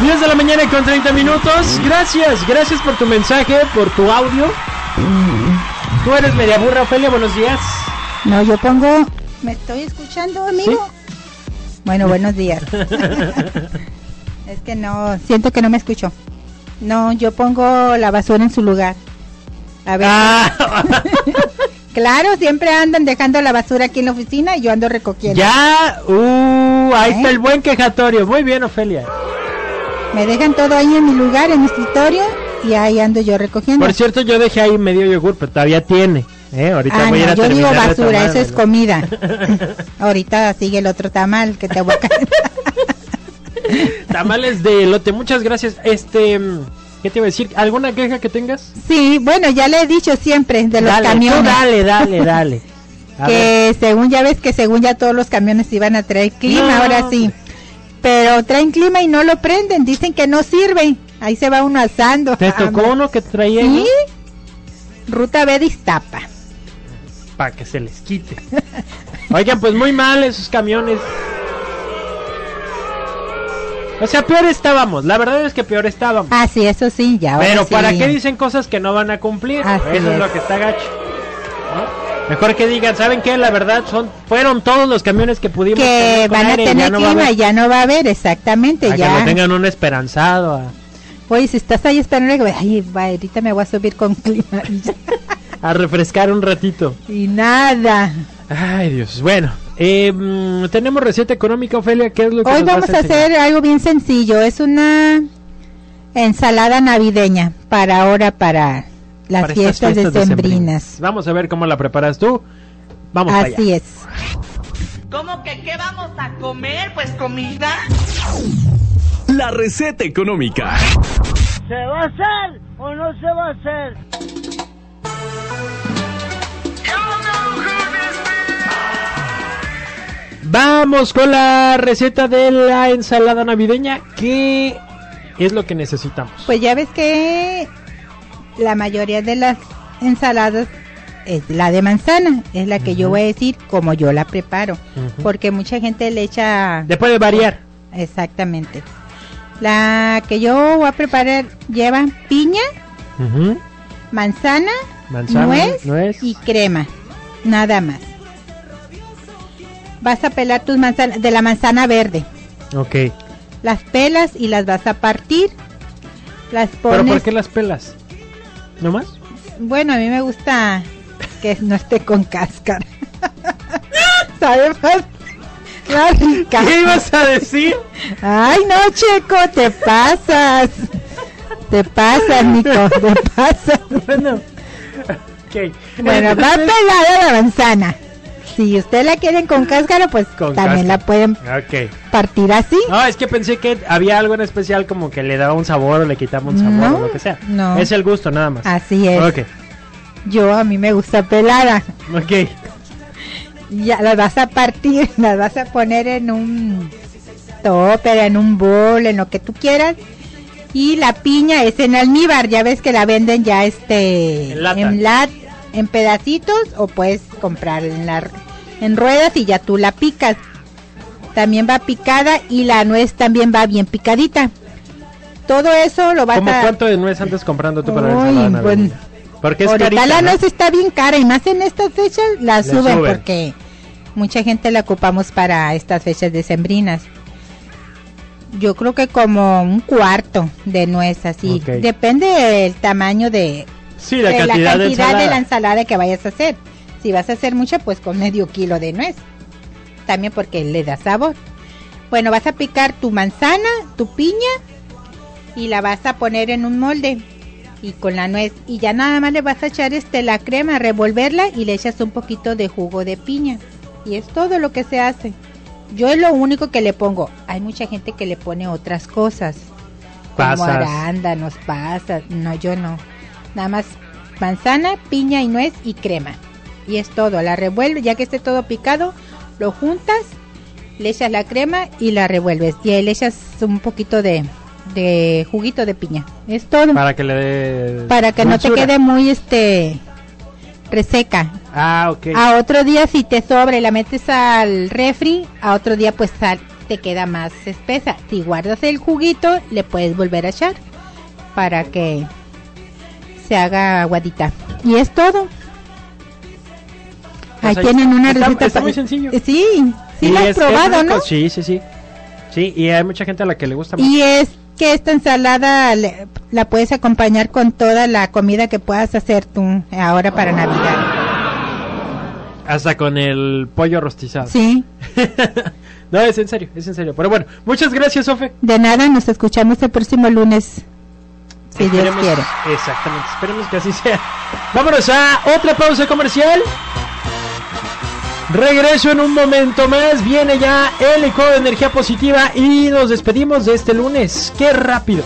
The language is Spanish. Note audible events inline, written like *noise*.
10 de la mañana con 30 minutos. Gracias, gracias por tu mensaje, por tu audio. Tú eres media burra, Ofelia, buenos días. No, yo pongo. ¿Me estoy escuchando, amigo? Bueno, buenos días. *laughs* es que no, siento que no me escucho. No, yo pongo la basura en su lugar. A ver. Ah, *laughs* claro, siempre andan dejando la basura aquí en la oficina y yo ando recogiendo. ya, uh, ahí ¿Eh? está el buen quejatorio. Muy bien, Ofelia. Me dejan todo ahí en mi lugar, en mi escritorio, y ahí ando yo recogiendo. Por cierto, yo dejé ahí medio yogur, pero todavía tiene. ¿eh? Ahorita Ah, voy a ir no, a yo digo basura, eso es comida. *laughs* Ahorita sigue el otro tamal que te voy a. *laughs* Tamales de elote, muchas gracias. Este, ¿qué te iba a decir? ¿Alguna queja que tengas? Sí, bueno, ya le he dicho siempre de los dale, tú camiones. dale, dale, dale. *laughs* A ver. que según ya ves que según ya todos los camiones iban a traer clima, No, ahora sí. Pero traen clima y no lo prenden, dicen que no sirve. Ahí se va uno asando. ¿Te tocó uno que traía Sí. Ruta B de Iztapa. para que se les quite? *laughs* Oigan, pues muy mal esos camiones. O sea, peor estábamos. La verdad es que peor estábamos. Ah, sí, eso sí, ya. Pero sí. ¿para qué dicen cosas que no van a cumplir? Así Eso es. es. lo que está gacho. ¿no? Mejor que digan, ¿saben qué? La verdad son fueron todos los camiones que pudimos Que van a tener no a clima y ya no va a haber, exactamente, que ya. lo tengan un esperanzado. a- Oye, si estás ahí esperando, que- ay, va, ahorita me voy a subir con *laughs* clima. A refrescar un ratito. Y nada. Ay, Dios. Bueno, eh, mm, tenemos receta económica, Ofelia. ¿Qué es lo que Hoy nos vas vamos a enseñar? hacer algo bien sencillo. Es una ensalada navideña para ahora, para las Para estas fiestas, fiestas decembrinas. Vamos a ver cómo la preparas tú. Vamos allá. Así es. ¿Cómo que qué vamos a comer? Pues comida. La receta económica. ¿Se va a hacer o no se va a hacer? Vamos con la receta de la ensalada navideña. ¿Qué es lo que necesitamos? Pues ya ves que la mayoría de las ensaladas es la de manzana, es la que yo voy a decir como yo la preparo, porque mucha gente le echa Le puede variar. exactamente. La que yo voy a preparar lleva piña, manzana, Manzana, nuez, nuez. y crema, nada más. Vas a pelar tus manzanas de la manzana verde. Ok. Las pelas y las vas a partir. Las ¿Pero pones. por qué las pelas? ¿No más? Bueno, a mí me gusta que no esté con cáscara. *laughs* ¿Sabe más? ¿Qué ibas a decir? Ay, no, Checo, te pasas. Te pasas, Nico, te pasas. Bueno. Ok. Bueno, va pelada la manzana. Si usted la quieren con cáscara, pues Con también cáscara. la pueden partir así. No, es que pensé que había algo en especial como que le daba un sabor o le quitaba un sabor No, o lo que sea. no. Es el gusto nada más. Así es. Ok. Yo a mí me gusta pelada. Ok. Ya las vas a partir, *laughs* las vas a poner en un topper, en un bol, en lo que tú quieras. Y la piña es en almíbar, ya ves que la venden ya este En lata. en, lat- en pedacitos o puedes comprar en, la, en ruedas y ya tú la picas. También va picada y la nuez también va bien picadita. Todo eso lo vas ¿Cómo a cuánto de nuez andas comprando tú para la pues, navideña? Porque es carita, la ¿no? nuez está bien cara y más en estas fechas la Le suben, suben. porque mucha gente la ocupamos para estas fechas decembrinas. Yo creo que como un cuarto de nuez así. Ok. Depende del tamaño de, Sí, la de cantidad, de, la ensalada que vayas a hacer. Si vas a hacer mucha, pues con medio kilo de nuez. También porque le da sabor. Bueno, vas a picar tu manzana, tu piña y la vas a poner en un molde y con la nuez y ya nada más le vas a echar este la crema, revolverla y le echas un poquito de jugo de piña y es todo lo que se hace. Yo es lo único que le pongo. Hay mucha gente que le pone otras cosas. Como arándanos, pasas. No, yo no. Nada más manzana, piña y nuez y crema. Y es todo. La revuelves, ya que esté todo picado, lo juntas, le echas la crema y la revuelves. Y ahí le echas un poquito de, de juguito de piña. Es todo. Para, Para que le dé... que no te quede muy este reseca. Ah, ok. A otro día si te sobra y la metes al refri, a otro día pues sal- te queda más espesa. Si guardas el juguito, le puedes volver a echar para que se haga aguadita. Y es todo. Pues ahí ahí tienen una está- receta. está muy sencillo. Eh, Sí, sí Y la has es probado, ¿no? Sí, sí, sí. Sí, y hay mucha gente a la que le gusta mucho. Y es que esta ensalada le- la puedes acompañar con toda la comida que puedas hacer tú ahora para Navidad. Hasta con el pollo rostizado. Sí, *laughs* no, es en serio, es en serio. Pero bueno, muchas gracias, Sofe. de nada, nos escuchamos el próximo lunes. Si Dios Esperemos- quiere. Exactamente, esperemos que así sea. Vámonos a otra pausa comercial. Regreso en un momento más. Viene ya el eco de energía positiva y nos despedimos de este lunes. ¡Qué rápido!